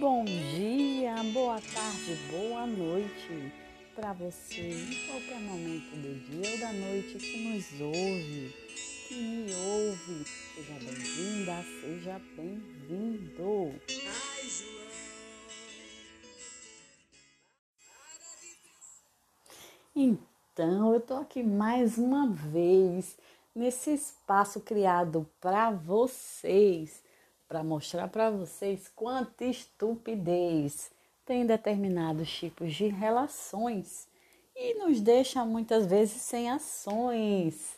Bom dia, boa tarde, boa noite para você em qualquer momento do dia ou da noite que nos ouve, que me ouve. Seja bem-vinda, seja bem-vindo. Então, eu tô aqui mais uma vez nesse espaço criado para vocês para mostrar para vocês quanta estupidez tem determinados tipos de relações e nos deixa muitas vezes sem ações.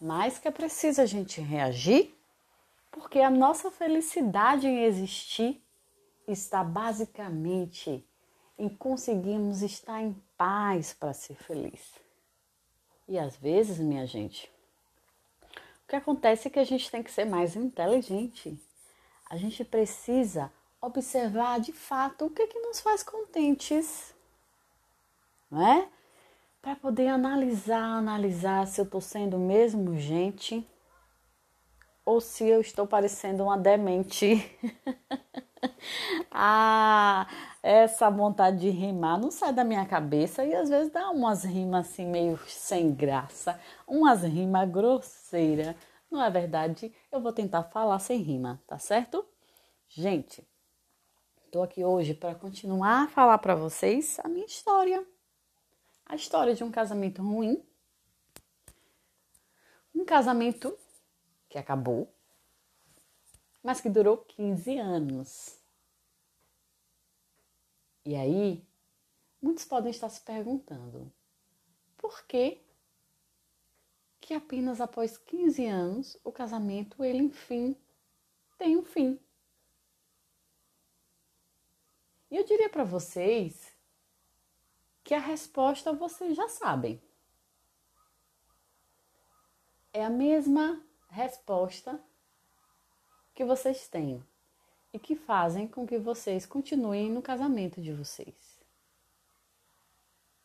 Mas que é preciso a gente reagir, porque a nossa felicidade em existir está basicamente em conseguirmos estar em paz para ser feliz. E às vezes, minha gente, o que acontece é que a gente tem que ser mais inteligente a gente precisa observar de fato o que, é que nos faz contentes, não é? Para poder analisar, analisar se eu estou sendo mesmo gente ou se eu estou parecendo uma demente. ah, essa vontade de rimar não sai da minha cabeça e às vezes dá umas rimas assim meio sem graça, umas rimas grosseiras não é verdade? Eu vou tentar falar sem rima, tá certo? Gente, tô aqui hoje para continuar a falar para vocês a minha história. A história de um casamento ruim. Um casamento que acabou, mas que durou 15 anos. E aí, muitos podem estar se perguntando: por que que apenas após 15 anos o casamento ele enfim tem um fim. E eu diria para vocês que a resposta vocês já sabem. É a mesma resposta que vocês têm e que fazem com que vocês continuem no casamento de vocês.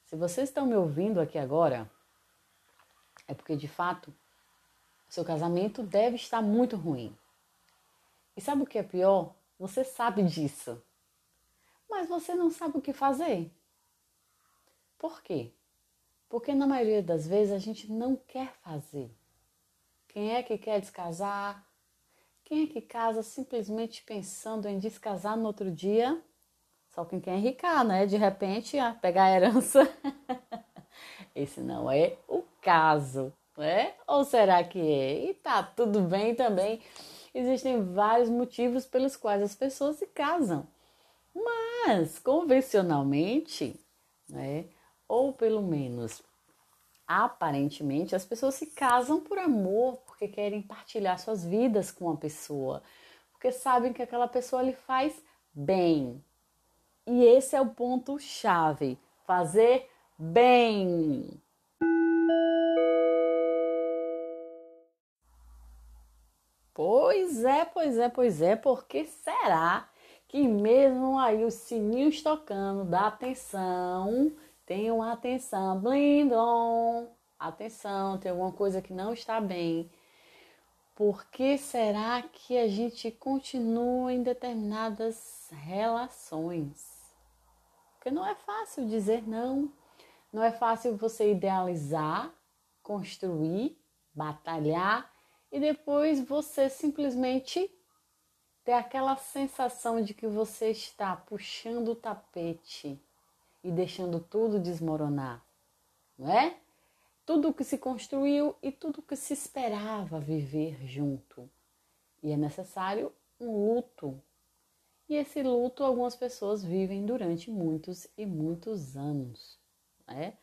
Se vocês estão me ouvindo aqui agora, é porque de fato seu casamento deve estar muito ruim. E sabe o que é pior? Você sabe disso, mas você não sabe o que fazer. Por quê? Porque na maioria das vezes a gente não quer fazer. Quem é que quer descasar? Quem é que casa simplesmente pensando em descasar no outro dia? Só quem quer enricar, né? De repente, pegar a herança. Esse não é o caso, né? Ou será que é? E tá tudo bem também. Existem vários motivos pelos quais as pessoas se casam. Mas, convencionalmente, né? Ou pelo menos aparentemente, as pessoas se casam por amor, porque querem partilhar suas vidas com a pessoa, porque sabem que aquela pessoa lhe faz bem. E esse é o ponto chave: fazer bem. Pois é, pois é, pois é, porque será que mesmo aí os sininhos tocando da atenção, tenham atenção, blindon, atenção, tem alguma coisa que não está bem. Por que será que a gente continua em determinadas relações? Porque não é fácil dizer não, não é fácil você idealizar, construir, batalhar e depois você simplesmente ter aquela sensação de que você está puxando o tapete e deixando tudo desmoronar, não é? Tudo que se construiu e tudo que se esperava viver junto. E é necessário um luto. E esse luto algumas pessoas vivem durante muitos e muitos anos, né?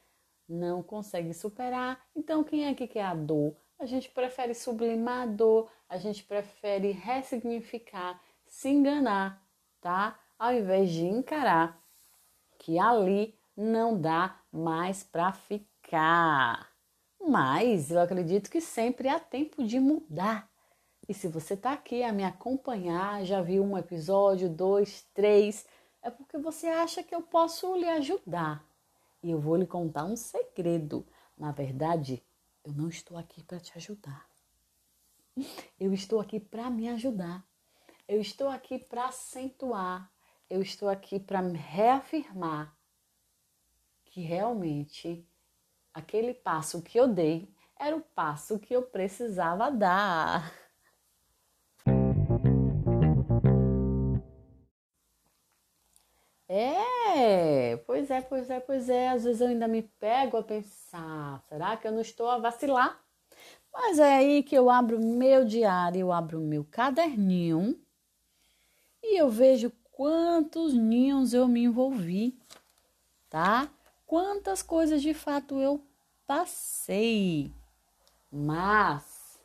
Não consegue superar. Então, quem é que quer a dor? A gente prefere sublimar a dor, a gente prefere ressignificar, se enganar, tá? Ao invés de encarar que ali não dá mais para ficar. Mas eu acredito que sempre há tempo de mudar. E se você está aqui a me acompanhar, já viu um episódio, dois, três, é porque você acha que eu posso lhe ajudar. E eu vou lhe contar um segredo. Na verdade, eu não estou aqui para te ajudar. Eu estou aqui para me ajudar. Eu estou aqui para acentuar. eu estou aqui para reafirmar que realmente aquele passo que eu dei era o passo que eu precisava dar. É, pois é, pois é, pois é. Às vezes eu ainda me pego a pensar: será que eu não estou a vacilar? Mas é aí que eu abro meu diário, eu abro meu caderninho e eu vejo quantos ninhos eu me envolvi, tá? Quantas coisas de fato eu passei. Mas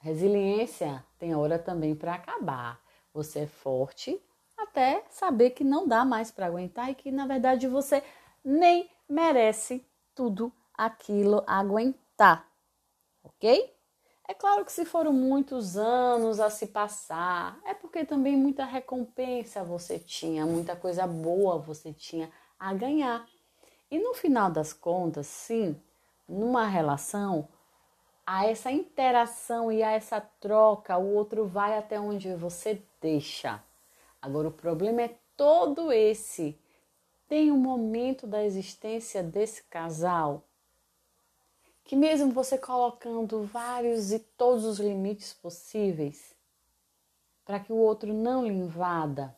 resiliência tem hora também para acabar. Você é forte até saber que não dá mais para aguentar e que na verdade você nem merece tudo aquilo aguentar ok? É claro que se foram muitos anos a se passar, é porque também muita recompensa você tinha, muita coisa boa você tinha a ganhar. E no final das contas, sim, numa relação, a essa interação e a essa troca, o outro vai até onde você deixa. Agora, o problema é todo esse. Tem um momento da existência desse casal que mesmo você colocando vários e todos os limites possíveis, para que o outro não lhe invada,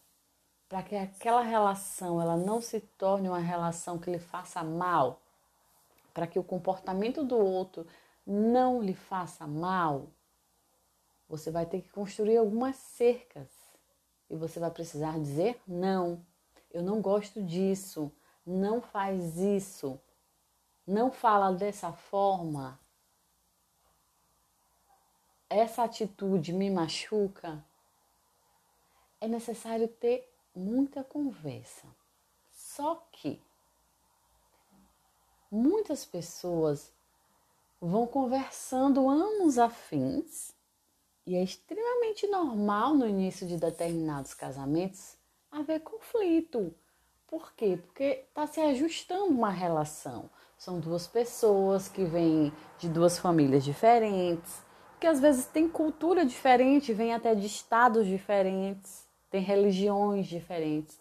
para que aquela relação ela não se torne uma relação que lhe faça mal, para que o comportamento do outro não lhe faça mal, você vai ter que construir algumas cercas e você vai precisar dizer não. Eu não gosto disso. Não faz isso não fala dessa forma, essa atitude me machuca, é necessário ter muita conversa. Só que muitas pessoas vão conversando anos afins e é extremamente normal no início de determinados casamentos haver conflito. Por quê? Porque está se ajustando uma relação. São duas pessoas que vêm de duas famílias diferentes, que às vezes têm cultura diferente, vêm até de estados diferentes, têm religiões diferentes.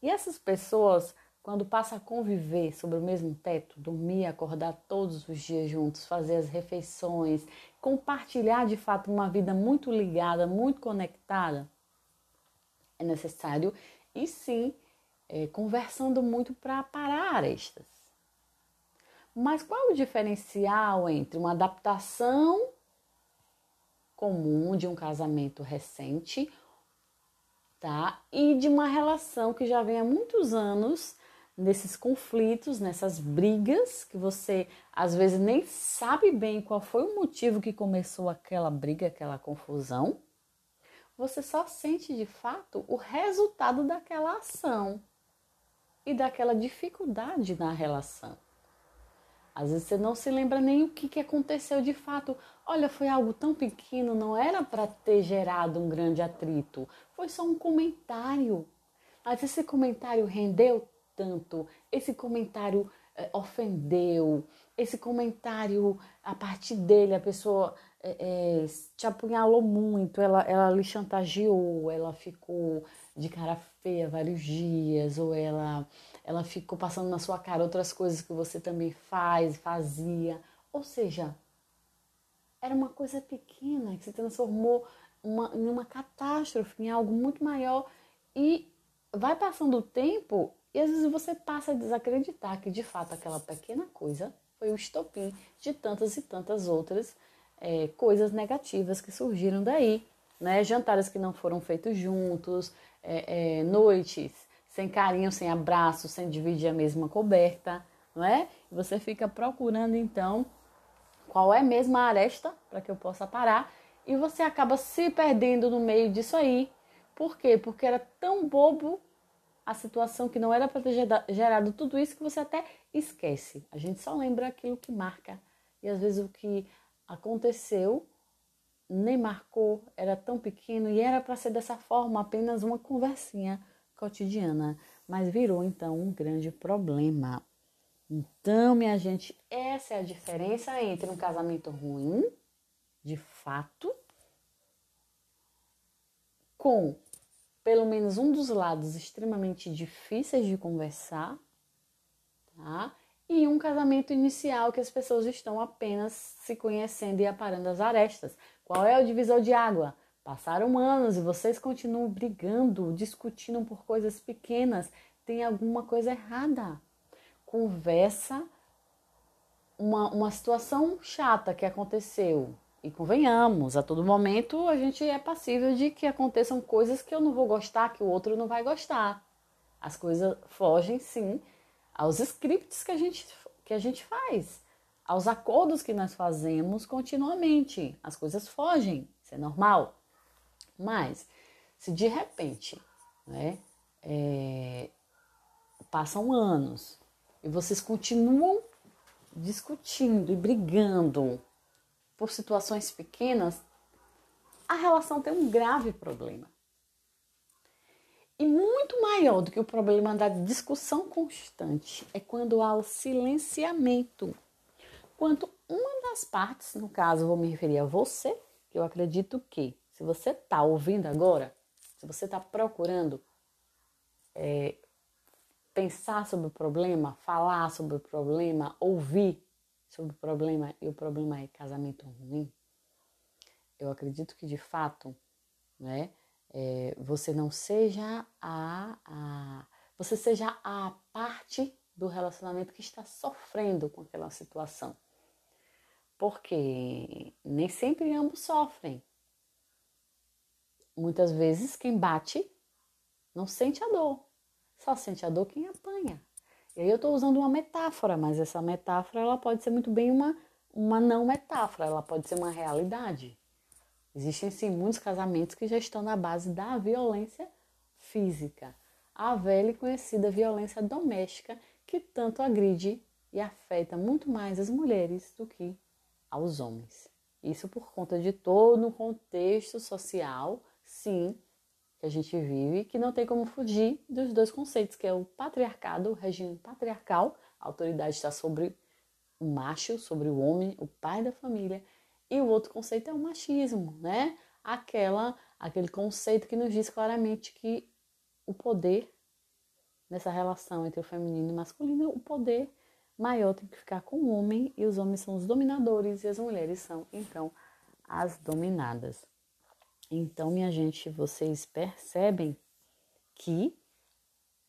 E essas pessoas, quando passam a conviver sobre o mesmo teto, dormir, acordar todos os dias juntos, fazer as refeições, compartilhar de fato uma vida muito ligada, muito conectada, é necessário e sim é, conversando muito para parar arestas. Mas qual o diferencial entre uma adaptação comum de um casamento recente, tá? E de uma relação que já vem há muitos anos nesses conflitos, nessas brigas que você às vezes nem sabe bem qual foi o motivo que começou aquela briga, aquela confusão. Você só sente de fato o resultado daquela ação e daquela dificuldade na relação. Às vezes você não se lembra nem o que, que aconteceu de fato. Olha, foi algo tão pequeno, não era para ter gerado um grande atrito. Foi só um comentário. Mas esse comentário rendeu tanto, esse comentário é, ofendeu, esse comentário, a partir dele, a pessoa é, é, te apunhalou muito, ela, ela lhe chantageou, ela ficou de cara feia vários dias, ou ela ela ficou passando na sua cara outras coisas que você também faz, fazia. Ou seja, era uma coisa pequena que se transformou uma, em uma catástrofe, em algo muito maior. E vai passando o tempo e às vezes você passa a desacreditar que de fato aquela pequena coisa foi o estopim de tantas e tantas outras é, coisas negativas que surgiram daí. Né? Jantares que não foram feitos juntos, é, é, noites sem carinho, sem abraço, sem dividir a mesma coberta, não é? Você fica procurando então qual é mesmo a aresta para que eu possa parar e você acaba se perdendo no meio disso aí. Por quê? Porque era tão bobo a situação que não era para ter gerado tudo isso que você até esquece. A gente só lembra aquilo que marca. E às vezes o que aconteceu nem marcou, era tão pequeno e era para ser dessa forma, apenas uma conversinha cotidiana, mas virou então um grande problema. Então, minha gente, essa é a diferença entre um casamento ruim, de fato, com pelo menos um dos lados extremamente difíceis de conversar, tá? E um casamento inicial que as pessoas estão apenas se conhecendo e aparando as arestas. Qual é o divisor de água? Passaram anos e vocês continuam brigando, discutindo por coisas pequenas. Tem alguma coisa errada. Conversa uma, uma situação chata que aconteceu. E convenhamos, a todo momento a gente é passível de que aconteçam coisas que eu não vou gostar, que o outro não vai gostar. As coisas fogem, sim, aos scripts que a gente, que a gente faz, aos acordos que nós fazemos continuamente. As coisas fogem, isso é normal. Mas, se de repente, né, é, passam anos e vocês continuam discutindo e brigando por situações pequenas, a relação tem um grave problema. E muito maior do que o problema da discussão constante é quando há o silenciamento. Quando uma das partes, no caso, vou me referir a você, que eu acredito que, se você está ouvindo agora, se você está procurando é, pensar sobre o problema, falar sobre o problema, ouvir sobre o problema e o problema é casamento ruim, eu acredito que de fato, né, é, você não seja a, a você seja a parte do relacionamento que está sofrendo com aquela situação. Porque nem sempre ambos sofrem. Muitas vezes quem bate não sente a dor, só sente a dor quem apanha. E aí eu estou usando uma metáfora, mas essa metáfora ela pode ser muito bem uma, uma não metáfora, ela pode ser uma realidade. Existem sim muitos casamentos que já estão na base da violência física, a velha e conhecida violência doméstica que tanto agride e afeta muito mais as mulheres do que aos homens. Isso por conta de todo o contexto social, sim, que a gente vive, que não tem como fugir dos dois conceitos, que é o patriarcado, o regime patriarcal, a autoridade está sobre o macho, sobre o homem, o pai da família, e o outro conceito é o machismo, né? Aquela, aquele conceito que nos diz claramente que o poder nessa relação entre o feminino e o masculino, o poder maior tem que ficar com o homem e os homens são os dominadores e as mulheres são então as dominadas. Então, minha gente, vocês percebem que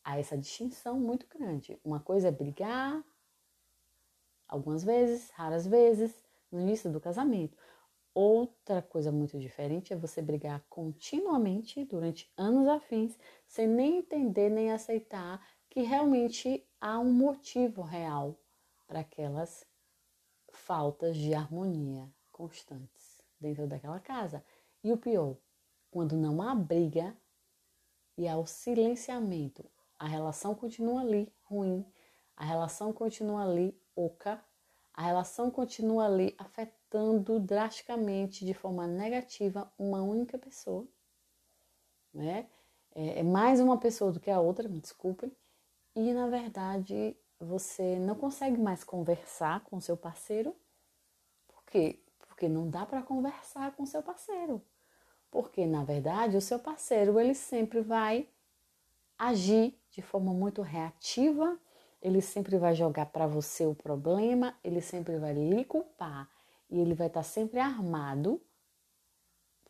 há essa distinção muito grande. Uma coisa é brigar algumas vezes, raras vezes, no início do casamento. Outra coisa muito diferente é você brigar continuamente durante anos afins, sem nem entender nem aceitar que realmente há um motivo real para aquelas faltas de harmonia constantes dentro daquela casa. E o pior, quando não há briga e há o silenciamento, a relação continua ali ruim, a relação continua ali oca, a relação continua ali afetando drasticamente, de forma negativa, uma única pessoa. Né? É, é mais uma pessoa do que a outra, me desculpem. E na verdade você não consegue mais conversar com seu parceiro. Por quê? Porque não dá para conversar com seu parceiro. Porque, na verdade, o seu parceiro ele sempre vai agir de forma muito reativa, ele sempre vai jogar para você o problema, ele sempre vai lhe culpar e ele vai estar tá sempre armado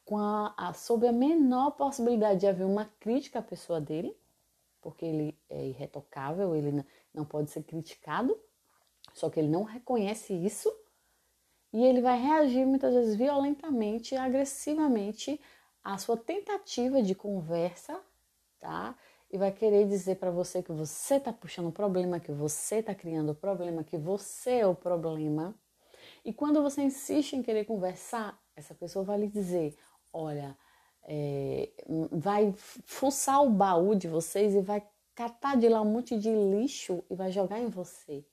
com a, a, sob a menor possibilidade de haver uma crítica à pessoa dele, porque ele é irretocável, ele não pode ser criticado, só que ele não reconhece isso e ele vai reagir muitas vezes violentamente, agressivamente à sua tentativa de conversa, tá? E vai querer dizer para você que você está puxando o problema, que você está criando o problema, que você é o problema. E quando você insiste em querer conversar, essa pessoa vai lhe dizer: olha, é, vai fuçar o baú de vocês e vai catar de lá um monte de lixo e vai jogar em você.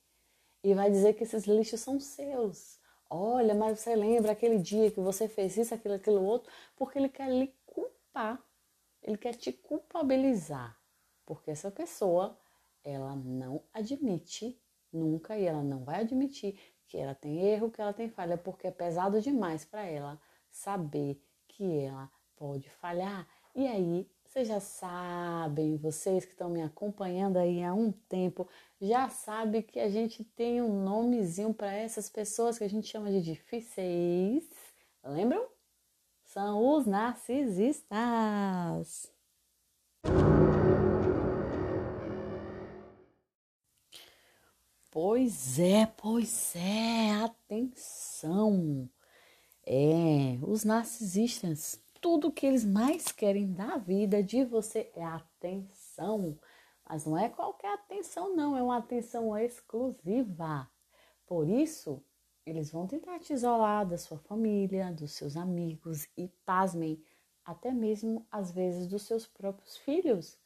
E vai dizer que esses lixos são seus. Olha, mas você lembra aquele dia que você fez isso, aquilo, aquilo outro, porque ele quer lhe culpar, ele quer te culpabilizar, porque essa pessoa, ela não admite nunca e ela não vai admitir que ela tem erro, que ela tem falha, porque é pesado demais para ela saber que ela pode falhar. E aí Vocês já sabem, vocês que estão me acompanhando aí há um tempo, já sabem que a gente tem um nomezinho para essas pessoas que a gente chama de difíceis. Lembram? São os narcisistas. Pois é, pois é, atenção. É, os narcisistas, tudo que eles mais querem da vida de você é atenção. Mas não é qualquer atenção, não, é uma atenção exclusiva. Por isso, eles vão tentar te isolar da sua família, dos seus amigos e, pasmem, até mesmo às vezes dos seus próprios filhos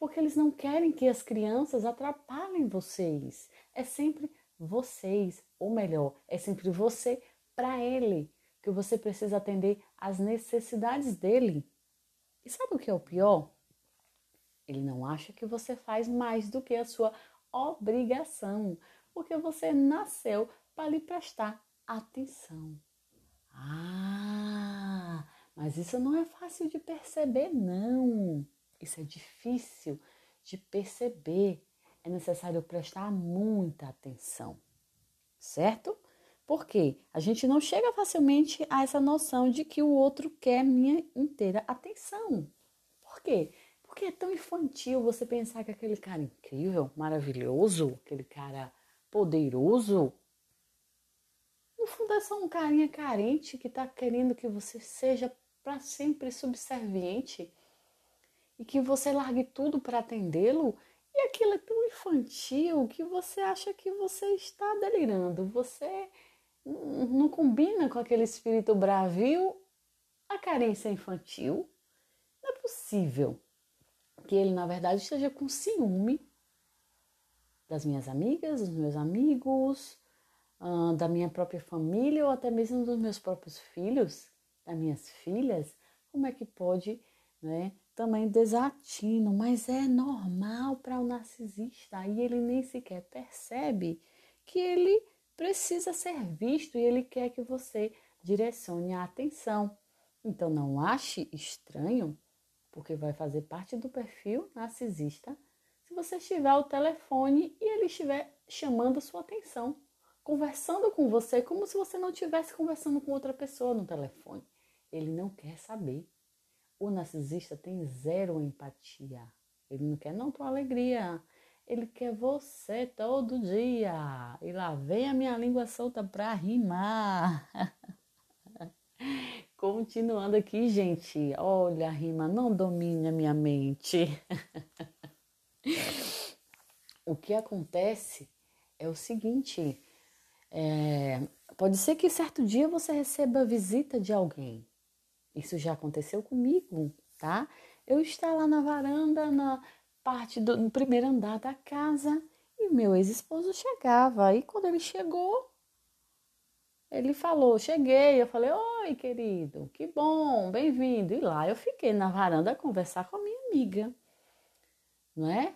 porque eles não querem que as crianças atrapalhem vocês. É sempre vocês, ou melhor, é sempre você para ele, que você precisa atender às necessidades dele. E sabe o que é o pior? Ele não acha que você faz mais do que a sua obrigação, porque você nasceu para lhe prestar atenção. Ah, mas isso não é fácil de perceber, não. Isso é difícil de perceber. É necessário prestar muita atenção, certo? Porque a gente não chega facilmente a essa noção de que o outro quer minha inteira atenção. Por quê? Porque é tão infantil você pensar que aquele cara incrível, maravilhoso, aquele cara poderoso, no fundo é só um carinha carente que está querendo que você seja para sempre subserviente e que você largue tudo para atendê-lo e aquilo é tão infantil que você acha que você está delirando. Você não combina com aquele espírito bravio, a carência infantil. Não é possível que ele, na verdade, esteja com ciúme das minhas amigas, dos meus amigos, da minha própria família ou até mesmo dos meus próprios filhos, das minhas filhas. Como é que pode né, também desatino, mas é normal para o narcisista e ele nem sequer percebe que ele precisa ser visto e ele quer que você direcione a atenção. Então não ache estranho, porque vai fazer parte do perfil narcisista, se você estiver ao telefone e ele estiver chamando sua atenção, conversando com você como se você não estivesse conversando com outra pessoa no telefone. Ele não quer saber. O narcisista tem zero empatia. Ele não quer não tua alegria. Ele quer você todo dia. E lá vem a minha língua solta para rimar. Continuando aqui, gente. Olha, a rima não domine a minha mente. o que acontece é o seguinte: é, pode ser que certo dia você receba a visita de alguém. Isso já aconteceu comigo, tá? Eu estava lá na varanda, na parte do no primeiro andar da casa, e meu ex-esposo chegava. E quando ele chegou, ele falou: Cheguei. Eu falei: Oi, querido, que bom, bem-vindo. E lá eu fiquei na varanda a conversar com a minha amiga, não é?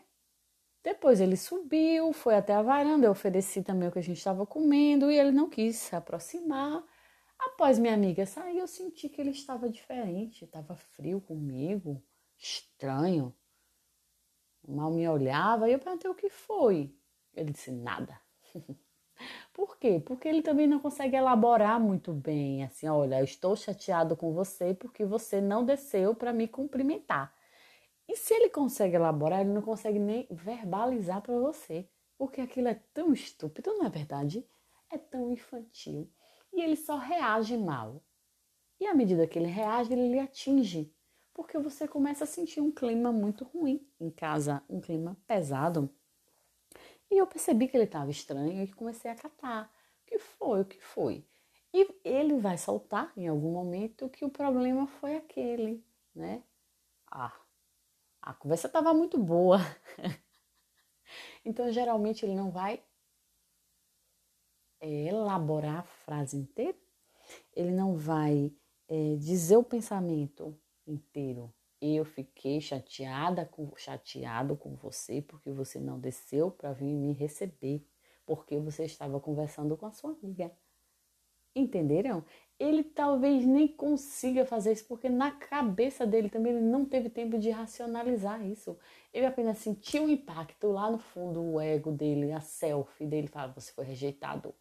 Depois ele subiu, foi até a varanda, eu ofereci também o que a gente estava comendo e ele não quis se aproximar. Após minha amiga sair, eu senti que ele estava diferente, estava frio comigo, estranho. Mal me olhava e eu perguntei o que foi. Ele disse nada. Por quê? Porque ele também não consegue elaborar muito bem, assim, olha, estou chateado com você porque você não desceu para me cumprimentar. E se ele consegue elaborar, ele não consegue nem verbalizar para você, porque aquilo é tão estúpido, não é verdade? É tão infantil e ele só reage mal. E à medida que ele reage, ele lhe atinge, porque você começa a sentir um clima muito ruim em casa, um clima pesado. E eu percebi que ele estava estranho e comecei a catar. O que foi? O que foi? E ele vai soltar em algum momento que o problema foi aquele, né? Ah, a conversa estava muito boa. então, geralmente, ele não vai elaborar a frase inteira, ele não vai é, dizer o pensamento inteiro. Eu fiquei chateada com chateado com você porque você não desceu para vir me receber, porque você estava conversando com a sua amiga. Entenderam? ele talvez nem consiga fazer isso, porque na cabeça dele também ele não teve tempo de racionalizar isso. Ele apenas sentiu o impacto lá no fundo, o ego dele, a selfie dele fala: você foi rejeitado,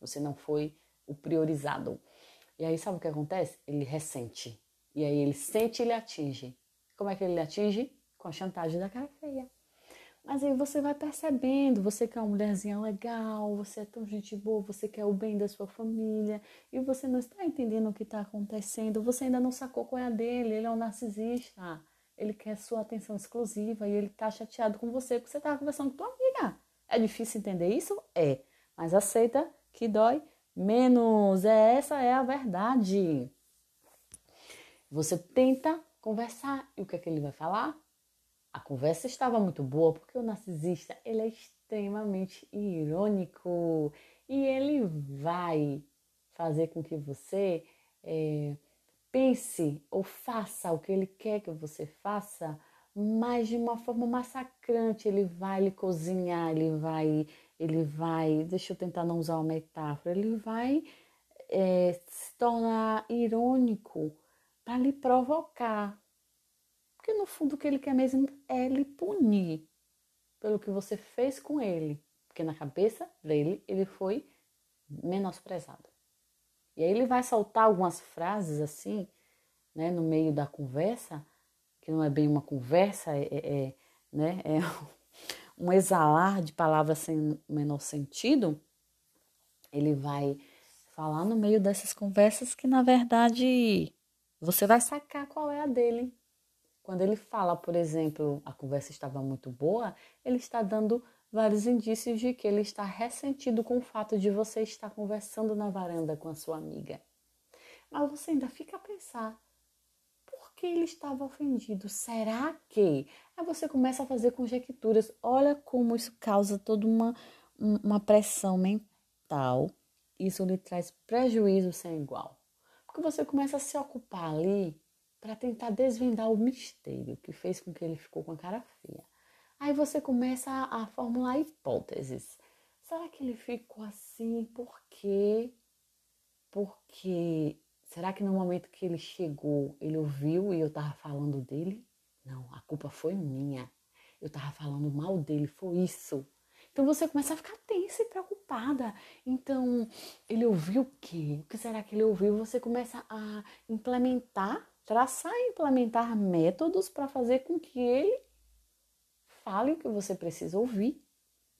você não foi o priorizado. E aí sabe o que acontece? Ele ressente. E aí ele sente e ele atinge. Como é que ele atinge? Com a chantagem da cara feia. Mas aí você vai percebendo, você quer uma mulherzinha legal, você é tão gente boa, você quer o bem da sua família e você não está entendendo o que está acontecendo, você ainda não sacou qual é a dele, ele é um narcisista, ele quer sua atenção exclusiva e ele está chateado com você porque você estava conversando com tua amiga. É difícil entender isso? É, mas aceita que dói menos, é, essa é a verdade. Você tenta conversar e o que é que ele vai falar? A conversa estava muito boa porque o narcisista ele é extremamente irônico e ele vai fazer com que você é, pense ou faça o que ele quer que você faça, mas de uma forma massacrante. Ele vai lhe cozinhar, ele vai, ele vai, deixa eu tentar não usar uma metáfora, ele vai é, se tornar irônico para lhe provocar, porque no fundo o que ele quer mesmo é lhe punir pelo que você fez com ele. Porque na cabeça dele ele foi menosprezado. E aí ele vai soltar algumas frases assim, né, no meio da conversa, que não é bem uma conversa, é, é, é né, é um exalar de palavras sem menor sentido. Ele vai falar no meio dessas conversas que na verdade você vai sacar qual é a dele quando ele fala, por exemplo, a conversa estava muito boa, ele está dando vários indícios de que ele está ressentido com o fato de você estar conversando na varanda com a sua amiga. Mas você ainda fica a pensar, por que ele estava ofendido? Será que? Aí você começa a fazer conjecturas. Olha como isso causa toda uma, uma pressão mental. Isso lhe traz prejuízo sem igual. Porque você começa a se ocupar ali para tentar desvendar o mistério que fez com que ele ficou com a cara feia. Aí você começa a, a formular hipóteses. Será que ele ficou assim? Por quê? Porque será que no momento que ele chegou, ele ouviu e eu tava falando dele? Não, a culpa foi minha. Eu tava falando mal dele, foi isso. Então você começa a ficar tensa e preocupada. Então, ele ouviu o quê? O que será que ele ouviu? Você começa a implementar traçar e implementar métodos para fazer com que ele fale o que você precisa ouvir,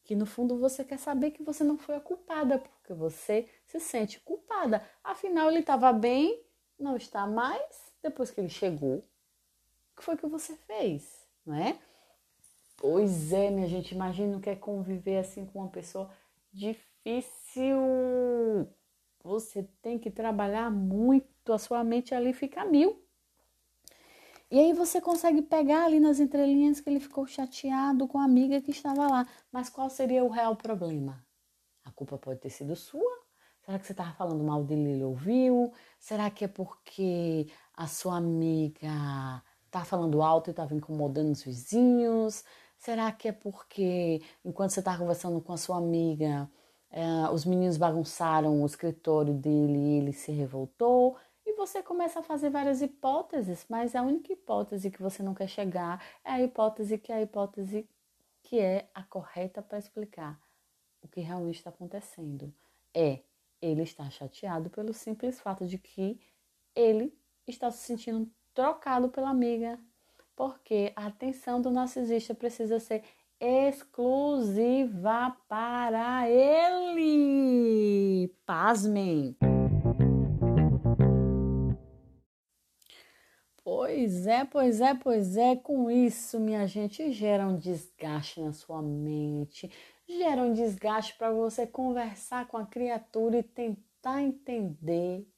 que no fundo você quer saber que você não foi a culpada, porque você se sente culpada. Afinal, ele estava bem, não está mais, depois que ele chegou. O que foi que você fez, não é? Pois é, minha gente, imagina o que é conviver assim com uma pessoa difícil. Você tem que trabalhar muito, a sua mente ali fica mil. E aí você consegue pegar ali nas entrelinhas que ele ficou chateado com a amiga que estava lá. Mas qual seria o real problema? A culpa pode ter sido sua? Será que você estava falando mal dele e ele ouviu? Será que é porque a sua amiga tá falando alto e estava incomodando os vizinhos? Será que é porque enquanto você estava conversando com a sua amiga, eh, os meninos bagunçaram o escritório dele e ele se revoltou? E você começa a fazer várias hipóteses, mas a única hipótese que você não quer chegar é a hipótese que é a hipótese que é a correta para explicar o que realmente está acontecendo. É ele está chateado pelo simples fato de que ele está se sentindo trocado pela amiga, porque a atenção do narcisista precisa ser exclusiva para ele. Pasmem! Pois é, pois é, pois é. Com isso, minha gente, gera um desgaste na sua mente, gera um desgaste para você conversar com a criatura e tentar entender.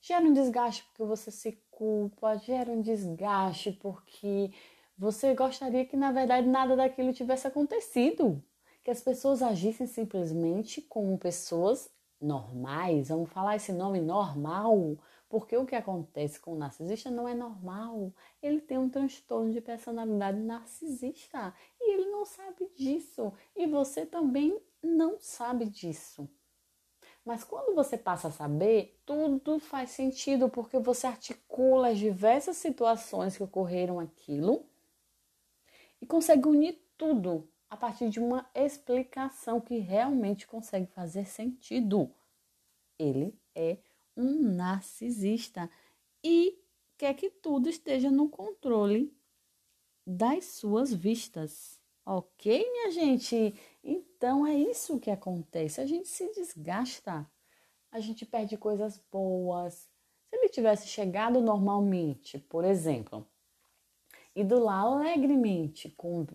Gera um desgaste porque você se culpa, gera um desgaste porque você gostaria que, na verdade, nada daquilo tivesse acontecido. Que as pessoas agissem simplesmente como pessoas normais, vamos falar esse nome normal, porque o que acontece com o narcisista não é normal. Ele tem um transtorno de personalidade narcisista e ele não sabe disso. E você também não sabe disso. Mas quando você passa a saber, tudo faz sentido porque você articula as diversas situações que ocorreram aquilo e consegue unir tudo a partir de uma explicação que realmente consegue fazer sentido. Ele é um narcisista e quer que tudo esteja no controle das suas vistas. Ok, minha gente? Então é isso que acontece. A gente se desgasta, a gente perde coisas boas. Se ele tivesse chegado normalmente, por exemplo, ido lá alegremente, com,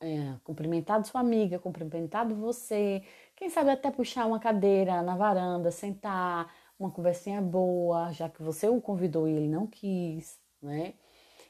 é, cumprimentado sua amiga, cumprimentado você, quem sabe até puxar uma cadeira na varanda, sentar, uma conversinha boa, já que você o convidou e ele não quis, né?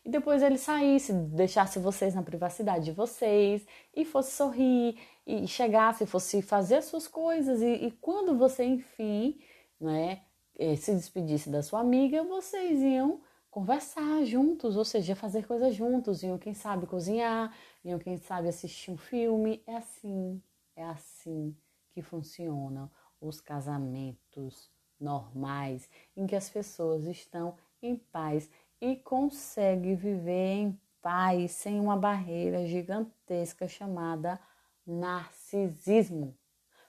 E depois ele saísse, deixasse vocês na privacidade de vocês e fosse sorrir e chegasse, fosse fazer as suas coisas e, e quando você enfim, né, eh, se despedisse da sua amiga, vocês iam conversar juntos, ou seja, fazer coisas juntos, iam quem sabe cozinhar, iam quem sabe assistir um filme, é assim, é assim que funcionam os casamentos normais em que as pessoas estão em paz e conseguem viver em paz sem uma barreira gigantesca chamada narcisismo.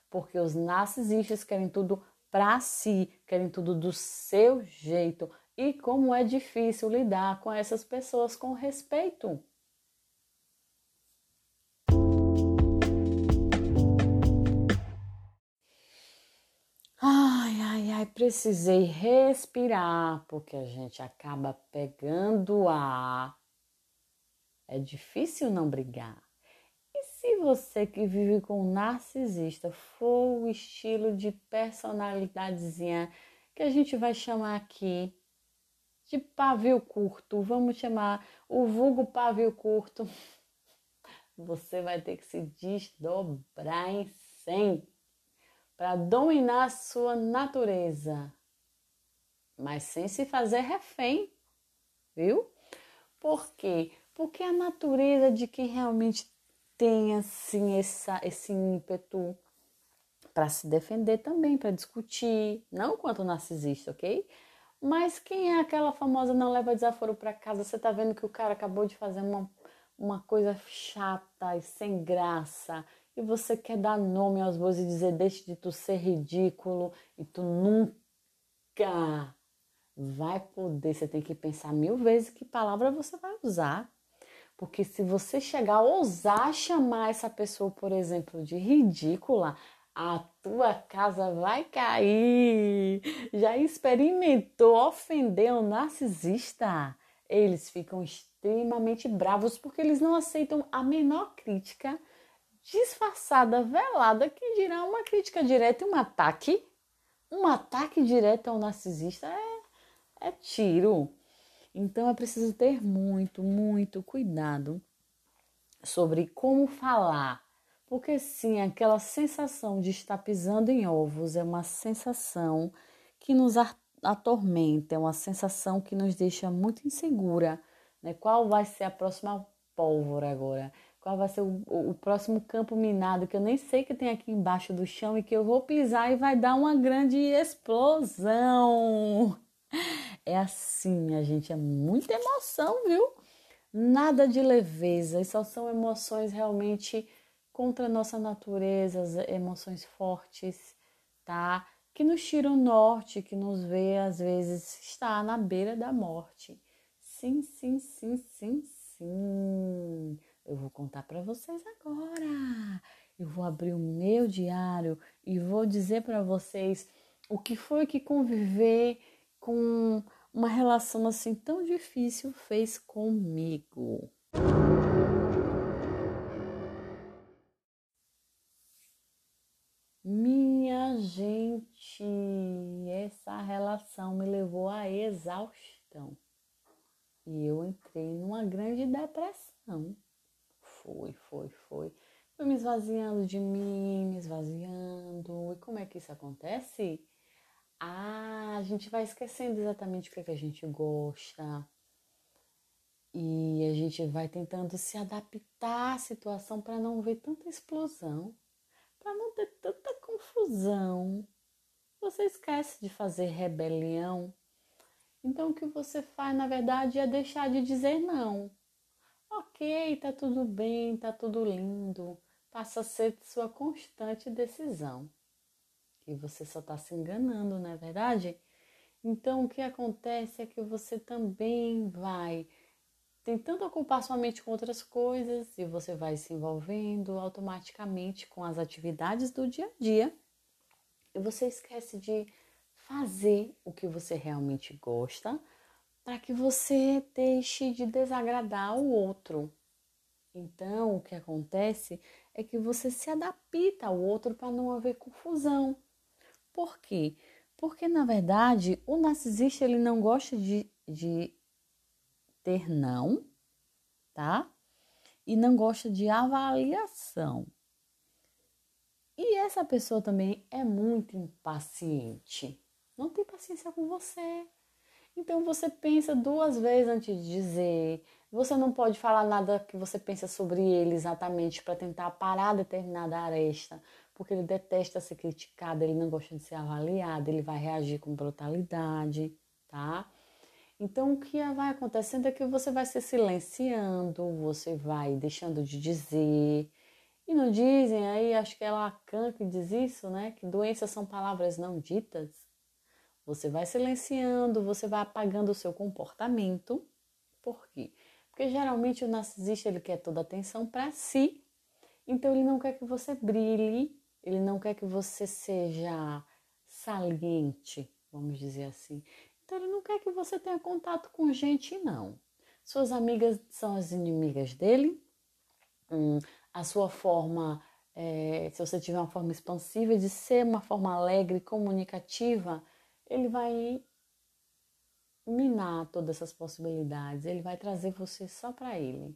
Porque os narcisistas querem tudo para si, querem tudo do seu jeito. E como é difícil lidar com essas pessoas com respeito. Ai, ai, precisei respirar, porque a gente acaba pegando ar. É difícil não brigar. E se você que vive com um narcisista for o estilo de personalidadezinha que a gente vai chamar aqui de pavio curto, vamos chamar o vulgo pavio curto, você vai ter que se desdobrar em 100 para dominar sua natureza, mas sem se fazer refém, viu? Por quê? Porque a natureza de quem realmente tem assim essa, esse ímpeto para se defender também, para discutir, não quanto narcisista, ok? Mas quem é aquela famosa não leva desaforo para casa? Você tá vendo que o cara acabou de fazer uma, uma coisa chata e sem graça e você quer dar nome aos bois e dizer deixe de tu ser ridículo e tu nunca vai poder, você tem que pensar mil vezes que palavra você vai usar. Porque se você chegar a ousar chamar essa pessoa, por exemplo, de ridícula, a tua casa vai cair. Já experimentou ofender um narcisista? Eles ficam extremamente bravos porque eles não aceitam a menor crítica disfarçada, velada, que dirá uma crítica direta e um ataque. Um ataque direto ao narcisista é, é tiro. Então é preciso ter muito, muito cuidado sobre como falar. Porque sim, aquela sensação de estar pisando em ovos é uma sensação que nos atormenta, é uma sensação que nos deixa muito insegura. Né? Qual vai ser a próxima pólvora agora? Qual vai ser o, o, próximo campo minado que eu nem sei que tem aqui embaixo do chão e que eu vou pisar e vai dar uma grande explosão. É assim, minha gente, é muita emoção, viu? Nada de leveza, e só são emoções realmente contra a nossa natureza, emoções fortes, tá? Que nos tiram o norte, que nos vê às vezes estar na beira da morte. Sim, sim, sim, sim, sim. Eu vou contar para vocês agora. Eu vou abrir o meu diário e vou dizer para vocês o que foi que conviver com uma relação assim tão difícil fez comigo. Minha gente, essa relação me levou à exaustão. E eu entrei numa grande depressão foi, foi, foi. Foi me esvaziando de mim, me esvaziando. E como é que isso acontece? Ah, a gente vai esquecendo exatamente o que, é que a gente gosta. E a gente vai tentando se adaptar à situação para não ver tanta explosão, para não ter tanta confusão. você esquece de fazer rebelião. Então o que você faz, na verdade, é deixar de dizer não. Ok, tá tudo bem, tá tudo lindo. Passa a ser sua constante decisão. E você só está se enganando, não é verdade? Então o que acontece é que você também vai tentando ocupar sua mente com outras coisas e você vai se envolvendo automaticamente com as atividades do dia a dia e você esquece de fazer o que você realmente gosta para que você deixe de desagradar o outro. Então, o que acontece é que você se adapta ao outro para não haver confusão. Por quê? Porque, na verdade, o narcisista ele não gosta de, de ter não, tá? E não gosta de avaliação. E essa pessoa também é muito impaciente. Não tem paciência com você. Então você pensa duas vezes antes de dizer. Você não pode falar nada que você pensa sobre ele exatamente para tentar parar determinada aresta, porque ele detesta ser criticado, ele não gosta de ser avaliado, ele vai reagir com brutalidade, tá? Então, o que vai acontecendo é que você vai se silenciando, você vai deixando de dizer. E não dizem aí, acho que é Lacan que diz isso, né? Que doenças são palavras não ditas. Você vai silenciando, você vai apagando o seu comportamento. Por quê? Porque geralmente o narcisista ele quer toda a atenção para si. Então ele não quer que você brilhe, ele não quer que você seja saliente, vamos dizer assim. Então ele não quer que você tenha contato com gente, não. Suas amigas são as inimigas dele. Hum, a sua forma, é, se você tiver uma forma expansiva de ser uma forma alegre, comunicativa, ele vai minar todas essas possibilidades. Ele vai trazer você só para ele.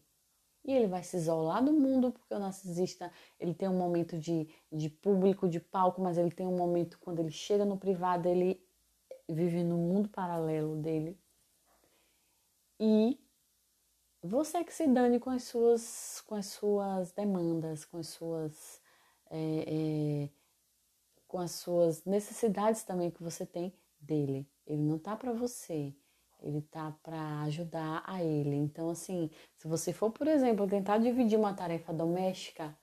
E ele vai se isolar do mundo, porque o narcisista ele tem um momento de, de público, de palco, mas ele tem um momento quando ele chega no privado, ele vive no mundo paralelo dele. E você que se dane com as suas, com as suas demandas, com as suas, é, é, com as suas necessidades também que você tem dele. Ele não tá para você, ele tá para ajudar a ele. Então, assim, se você for, por exemplo, tentar dividir uma tarefa doméstica,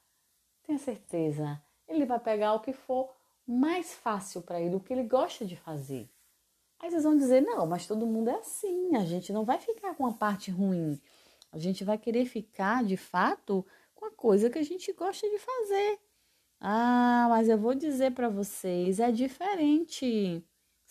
tenha certeza, ele vai pegar o que for mais fácil para ele, o que ele gosta de fazer. Aí vocês vão dizer, não, mas todo mundo é assim, a gente não vai ficar com a parte ruim. A gente vai querer ficar, de fato, com a coisa que a gente gosta de fazer. Ah, mas eu vou dizer para vocês, é diferente.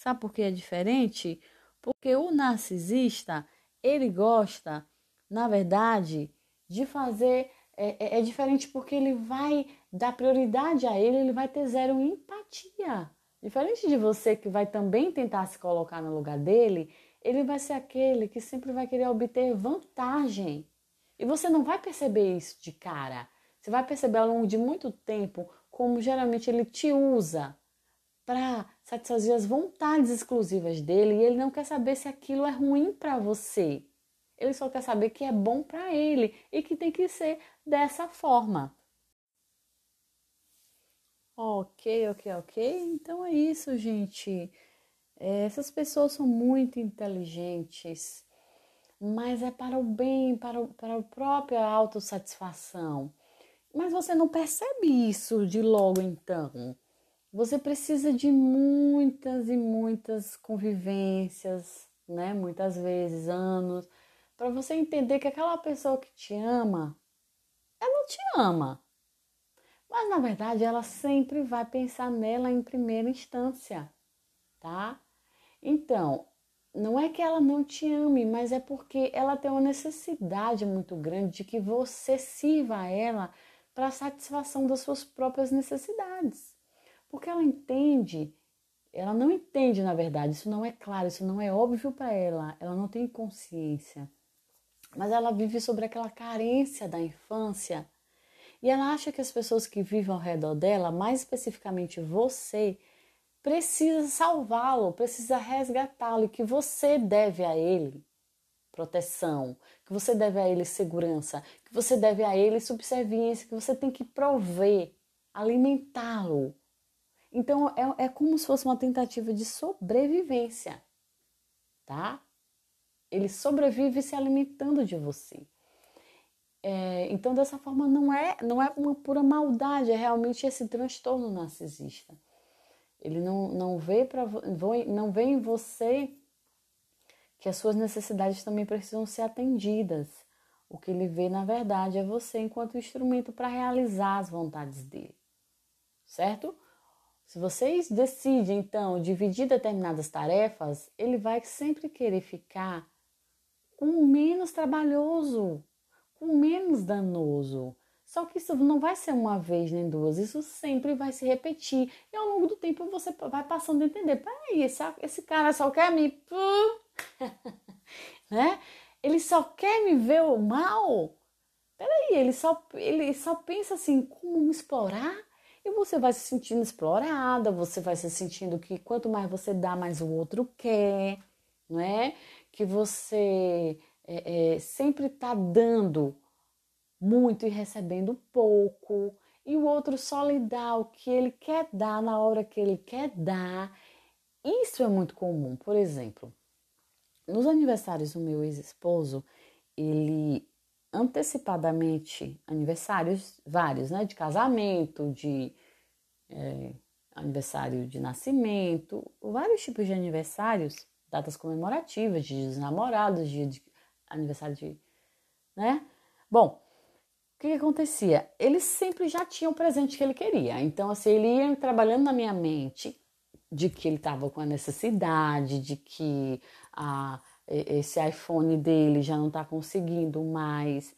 Sabe por que é diferente? Porque o narcisista, ele gosta, na verdade, de fazer. É, é, é diferente porque ele vai dar prioridade a ele, ele vai ter zero empatia. Diferente de você que vai também tentar se colocar no lugar dele, ele vai ser aquele que sempre vai querer obter vantagem. E você não vai perceber isso de cara. Você vai perceber ao longo de muito tempo como geralmente ele te usa para satisfazer as vontades exclusivas dele e ele não quer saber se aquilo é ruim para você. Ele só quer saber que é bom para ele e que tem que ser dessa forma. Ok, ok, ok. Então é isso, gente. É, essas pessoas são muito inteligentes, mas é para o bem, para, o, para a própria autossatisfação. Mas você não percebe isso de logo então. Você precisa de muitas e muitas convivências, né? Muitas vezes, anos, para você entender que aquela pessoa que te ama, ela te ama. Mas na verdade ela sempre vai pensar nela em primeira instância, tá? Então, não é que ela não te ame, mas é porque ela tem uma necessidade muito grande de que você sirva a ela para a satisfação das suas próprias necessidades. Porque ela entende, ela não entende na verdade, isso não é claro, isso não é óbvio para ela, ela não tem consciência. Mas ela vive sobre aquela carência da infância e ela acha que as pessoas que vivem ao redor dela, mais especificamente você, precisa salvá-lo, precisa resgatá-lo e que você deve a ele proteção, que você deve a ele segurança, que você deve a ele subserviência, que você tem que prover, alimentá-lo. Então é, é como se fosse uma tentativa de sobrevivência, tá? Ele sobrevive se alimentando de você. É, então, dessa forma, não é, não é uma pura maldade, é realmente esse transtorno narcisista. Ele não, não, vê pra, não vê em você que as suas necessidades também precisam ser atendidas. O que ele vê, na verdade, é você enquanto instrumento para realizar as vontades dele. Certo? Se vocês decidem, então, dividir determinadas tarefas, ele vai sempre querer ficar com menos trabalhoso, com menos danoso. Só que isso não vai ser uma vez nem duas, isso sempre vai se repetir. E ao longo do tempo você vai passando a entender: peraí, esse, esse cara só quer me. né? Ele só quer me ver o mal. Peraí, ele só, ele só pensa assim: como me explorar? E você vai se sentindo explorada, você vai se sentindo que quanto mais você dá, mais o outro quer, não é? Que você é, é, sempre está dando muito e recebendo pouco, e o outro só lhe dá o que ele quer dar na hora que ele quer dar. Isso é muito comum. Por exemplo, nos aniversários do meu ex-esposo, ele antecipadamente, aniversários vários, né? De casamento, de é, aniversário de nascimento, vários tipos de aniversários, datas comemorativas, dia dos namorados, dia de aniversário de. né? Bom, que, que acontecia? Ele sempre já tinha o presente que ele queria. Então, assim, ele ia trabalhando na minha mente de que ele estava com a necessidade, de que a, esse iPhone dele já não está conseguindo mais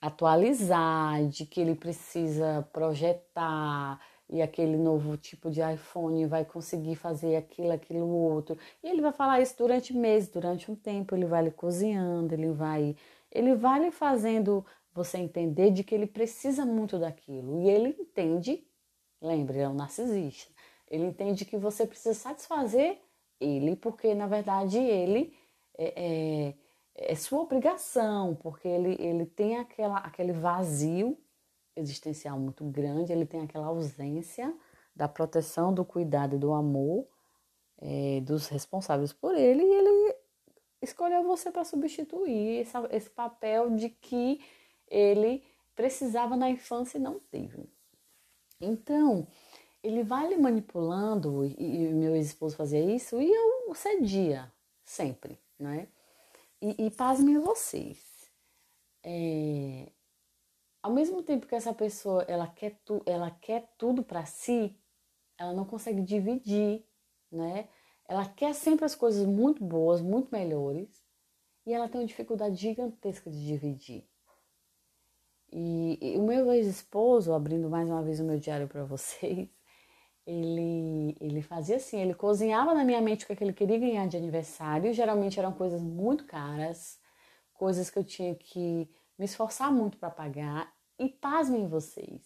atualizar, de que ele precisa projetar e aquele novo tipo de iPhone vai conseguir fazer aquilo, aquilo outro. E ele vai falar isso durante meses, durante um tempo, ele vai lhe cozinhando, ele vai, ele vai lhe fazendo você entender de que ele precisa muito daquilo. E ele entende, lembre, é um narcisista, ele entende que você precisa satisfazer ele, porque na verdade ele é, é, é sua obrigação, porque ele, ele tem aquela, aquele vazio existencial muito grande, ele tem aquela ausência da proteção, do cuidado e do amor é, dos responsáveis por ele, e ele escolheu você para substituir esse, esse papel de que ele precisava na infância e não teve. Então, ele vai lhe manipulando, e, e meu esposo fazia isso, e eu cedia, sempre, né? E, e pasmem vocês. É, ao mesmo tempo que essa pessoa ela quer, tu, ela quer tudo para si, ela não consegue dividir, né? Ela quer sempre as coisas muito boas, muito melhores, e ela tem uma dificuldade gigantesca de dividir. E, e o meu ex-esposo, abrindo mais uma vez o meu diário para vocês, ele, ele fazia assim, ele cozinhava na minha mente o que, é que ele queria ganhar de aniversário, geralmente eram coisas muito caras, coisas que eu tinha que me esforçar muito para pagar, e pasmem vocês,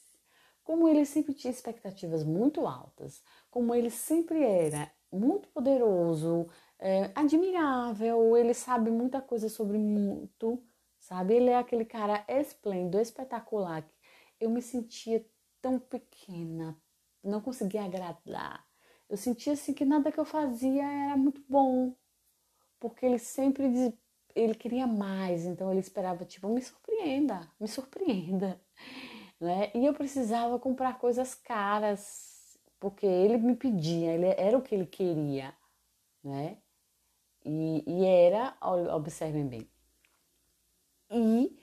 como ele sempre tinha expectativas muito altas, como ele sempre era muito poderoso, é, admirável, ele sabe muita coisa sobre muito, sabe? Ele é aquele cara esplêndido, espetacular. Eu me sentia tão pequena, não conseguia agradar. Eu sentia assim que nada que eu fazia era muito bom, porque ele sempre ele queria mais, então ele esperava tipo me surpreenda, me surpreenda, né? E eu precisava comprar coisas caras, porque ele me pedia, ele era o que ele queria, né? E, e era, observem bem, e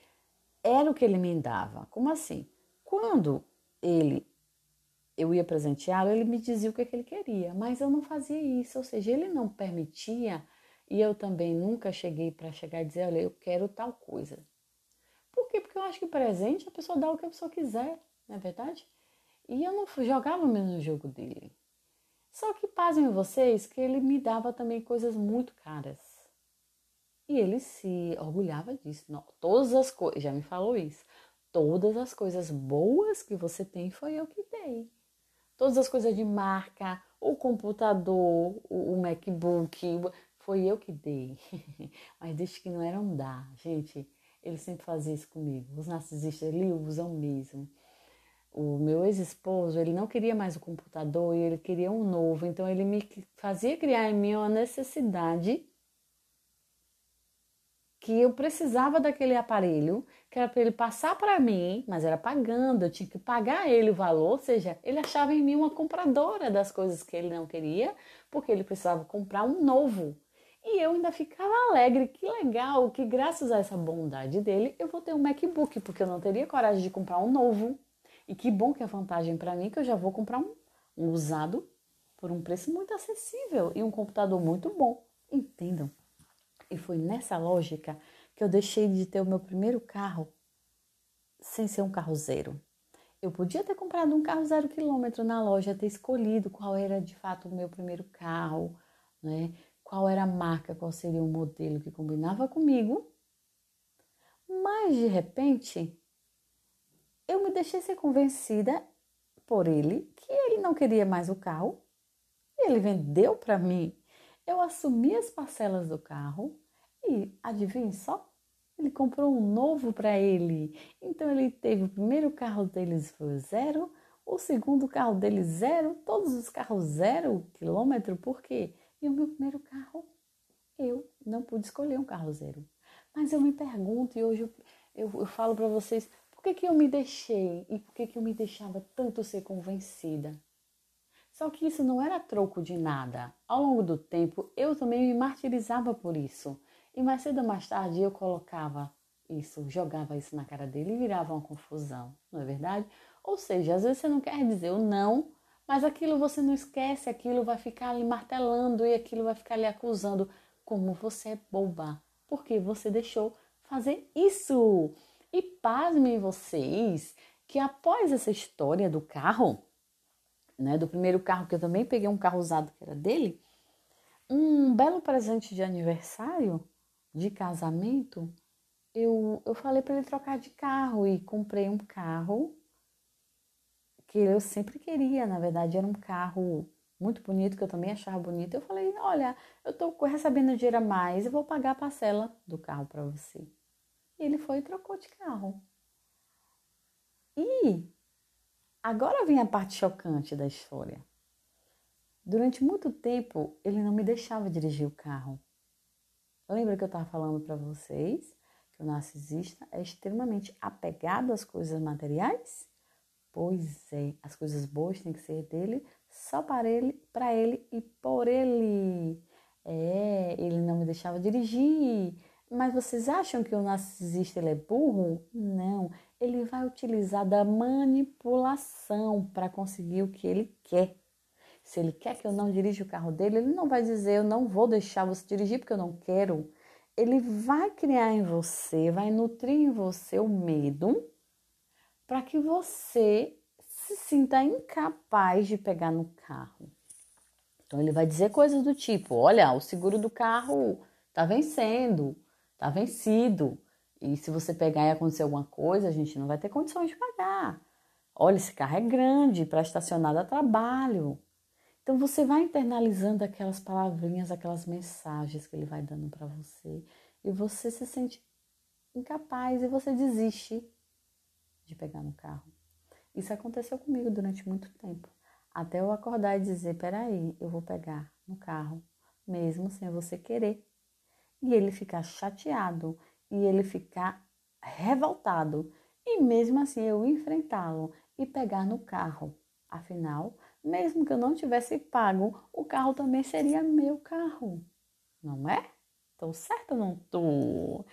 era o que ele me dava. Como assim? Quando ele eu ia presenteá-lo, ele me dizia o que, é que ele queria, mas eu não fazia isso, ou seja, ele não permitia e eu também nunca cheguei para chegar e dizer, olha, eu quero tal coisa. Por quê? Porque eu acho que presente a pessoa dá o que a pessoa quiser, não é verdade? E eu não jogava mesmo no jogo dele. Só que pasmem vocês que ele me dava também coisas muito caras. E ele se orgulhava disso. Não, todas as coisas, já me falou isso. Todas as coisas boas que você tem foi eu que dei. Todas as coisas de marca, o computador, o, MacBook, foi eu que dei. Mas desde que não era um dar, gente, ele sempre fazia isso comigo. Os narcisistas, eles usam mesmo. o meu ex-esposo, ele não queria mais o computador e ele queria um novo, então ele me fazia criar em mim uma necessidade que eu precisava daquele aparelho, que era para ele passar para mim, mas era pagando, eu tinha que pagar ele o valor, ou seja, ele achava em mim uma compradora das coisas que ele não queria, porque ele precisava comprar um novo. E eu ainda ficava alegre, que legal, que graças a essa bondade dele, eu vou ter um MacBook, porque eu não teria coragem de comprar um novo. E que bom que é vantagem para mim que eu já vou comprar um, um usado por um preço muito acessível e um computador muito bom. Entendam? E foi nessa lógica que eu deixei de ter o meu primeiro carro sem ser um carro zero. Eu podia ter comprado um carro zero quilômetro na loja, ter escolhido qual era de fato o meu primeiro carro, né? qual era a marca, qual seria o modelo que combinava comigo. Mas de repente, eu me deixei ser convencida por ele que ele não queria mais o carro. Ele vendeu para mim. Eu assumi as parcelas do carro e adivinhe só, ele comprou um novo para ele. Então ele teve o primeiro carro deles foi zero, o segundo carro dele zero, todos os carros zero quilômetro, por quê? E o meu primeiro carro, eu não pude escolher um carro zero. Mas eu me pergunto, e hoje eu, eu, eu falo para vocês, por que, que eu me deixei e por que, que eu me deixava tanto ser convencida? Só que isso não era troco de nada. Ao longo do tempo, eu também me martirizava por isso. E mais cedo ou mais tarde eu colocava isso, jogava isso na cara dele e virava uma confusão, não é verdade? Ou seja, às vezes você não quer dizer o não, mas aquilo você não esquece, aquilo vai ficar ali martelando e aquilo vai ficar ali acusando como você é boba, porque você deixou fazer isso. E pasmem vocês que após essa história do carro, né, do primeiro carro que eu também peguei um carro usado que era dele, um belo presente de aniversário, de casamento, eu, eu falei para ele trocar de carro e comprei um carro que eu sempre queria, na verdade era um carro muito bonito, que eu também achava bonito. Eu falei: Olha, eu estou recebendo dinheiro a mais, eu vou pagar a parcela do carro para você. E ele foi e trocou de carro. E agora vem a parte chocante da história. Durante muito tempo, ele não me deixava dirigir o carro. Lembra que eu estava falando para vocês que o narcisista é extremamente apegado às coisas materiais? Pois é, as coisas boas têm que ser dele, só para ele, para ele e por ele. É, ele não me deixava dirigir, mas vocês acham que o narcisista ele é burro? Não, ele vai utilizar da manipulação para conseguir o que ele quer. Se ele quer que eu não dirija o carro dele, ele não vai dizer eu não vou deixar você dirigir porque eu não quero. Ele vai criar em você, vai nutrir em você o medo para que você se sinta incapaz de pegar no carro. Então ele vai dizer coisas do tipo: olha, o seguro do carro está vencendo, Tá vencido. E se você pegar e acontecer alguma coisa, a gente não vai ter condições de pagar. Olha, esse carro é grande para estacionar a trabalho. Então você vai internalizando aquelas palavrinhas, aquelas mensagens que ele vai dando para você e você se sente incapaz e você desiste de pegar no carro. Isso aconteceu comigo durante muito tempo, até eu acordar e dizer: peraí, eu vou pegar no carro, mesmo sem você querer e ele ficar chateado e ele ficar revoltado e mesmo assim eu enfrentá-lo e pegar no carro. Afinal, mesmo que eu não tivesse pago, o carro também seria meu carro, não é? Tô certo ou não tô?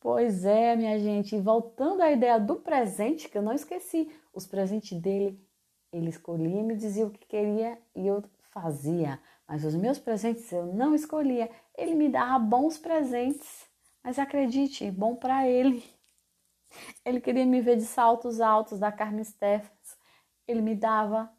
Pois é, minha gente, voltando à ideia do presente, que eu não esqueci, os presentes dele, ele escolhia me dizia o que queria e eu fazia. Mas os meus presentes eu não escolhia. Ele me dava bons presentes, mas acredite, bom para ele. Ele queria me ver de saltos altos da Carmen Stephens. Ele me dava.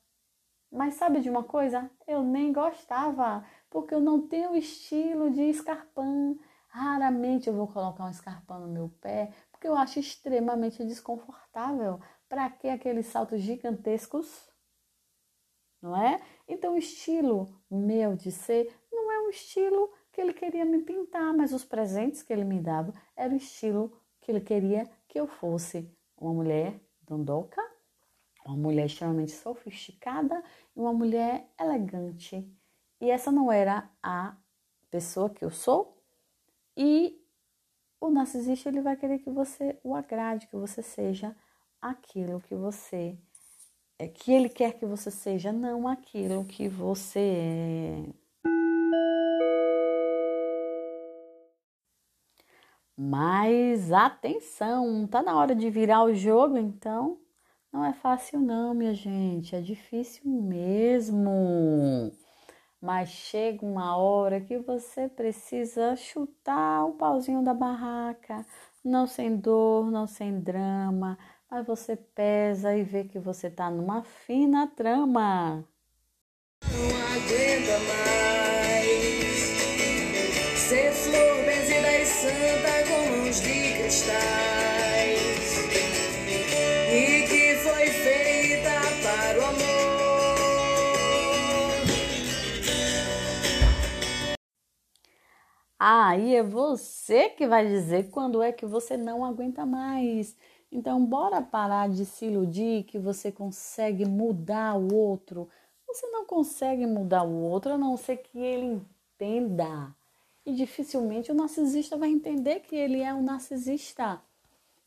Mas sabe de uma coisa? Eu nem gostava, porque eu não tenho estilo de escarpão. Raramente eu vou colocar um escarpão no meu pé, porque eu acho extremamente desconfortável. Para que aqueles saltos gigantescos? Não é? Então, o estilo meu de ser não é um estilo que ele queria me pintar, mas os presentes que ele me dava era o estilo que ele queria que eu fosse uma mulher dondoca, uma mulher extremamente sofisticada e uma mulher elegante. E essa não era a pessoa que eu sou. E o narcisista ele vai querer que você o agrade, que você seja aquilo que você é, que ele quer que você seja, não aquilo que você é. Mas atenção, tá na hora de virar o jogo, então não é fácil não, minha gente, é difícil mesmo. Mas chega uma hora que você precisa chutar o pauzinho da barraca, não sem dor, não sem drama, mas você pesa e vê que você tá numa fina trama. Não aguenta mais ser flor benzida e santa com mãos de cristais Aí é você que vai dizer quando é que você não aguenta mais. Então, bora parar de se iludir que você consegue mudar o outro. Você não consegue mudar o outro a não ser que ele entenda. E dificilmente o narcisista vai entender que ele é um narcisista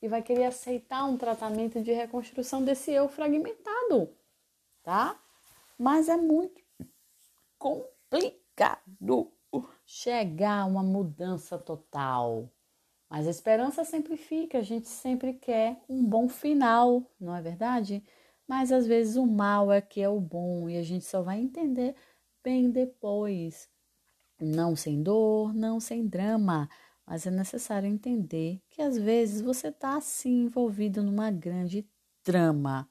e vai querer aceitar um tratamento de reconstrução desse eu fragmentado, tá? Mas é muito complicado chegar a uma mudança total. Mas a esperança sempre fica, a gente sempre quer um bom final, não é verdade? Mas às vezes o mal é que é o bom e a gente só vai entender bem depois. Não sem dor, não sem drama, mas é necessário entender que às vezes você está assim envolvido numa grande drama,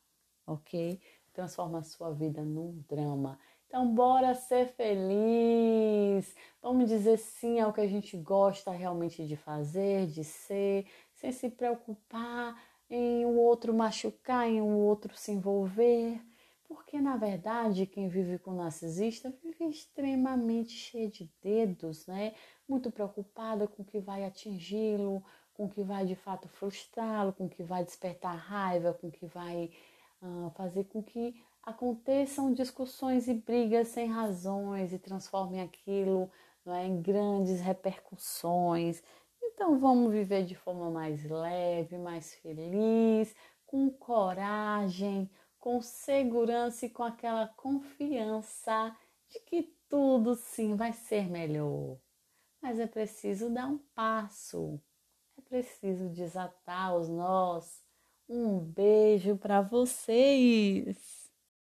ok? Transforma a sua vida num drama. Então, bora ser feliz. Vamos dizer sim ao que a gente gosta realmente de fazer, de ser, sem se preocupar em o outro machucar, em o outro se envolver. Porque, na verdade, quem vive com narcisista vive extremamente cheio de dedos, né? Muito preocupada com o que vai atingi-lo, com o que vai de fato frustrá-lo, com o que vai despertar raiva, com o que vai uh, fazer com que aconteçam discussões e brigas sem razões e transformem aquilo é, em grandes repercussões. Então vamos viver de forma mais leve, mais feliz, com coragem, com segurança e com aquela confiança de que tudo sim vai ser melhor. Mas é preciso dar um passo, é preciso desatar os nós. Um beijo para vocês!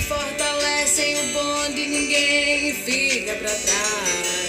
fortalecem o bonde, ninguém fica pra trás.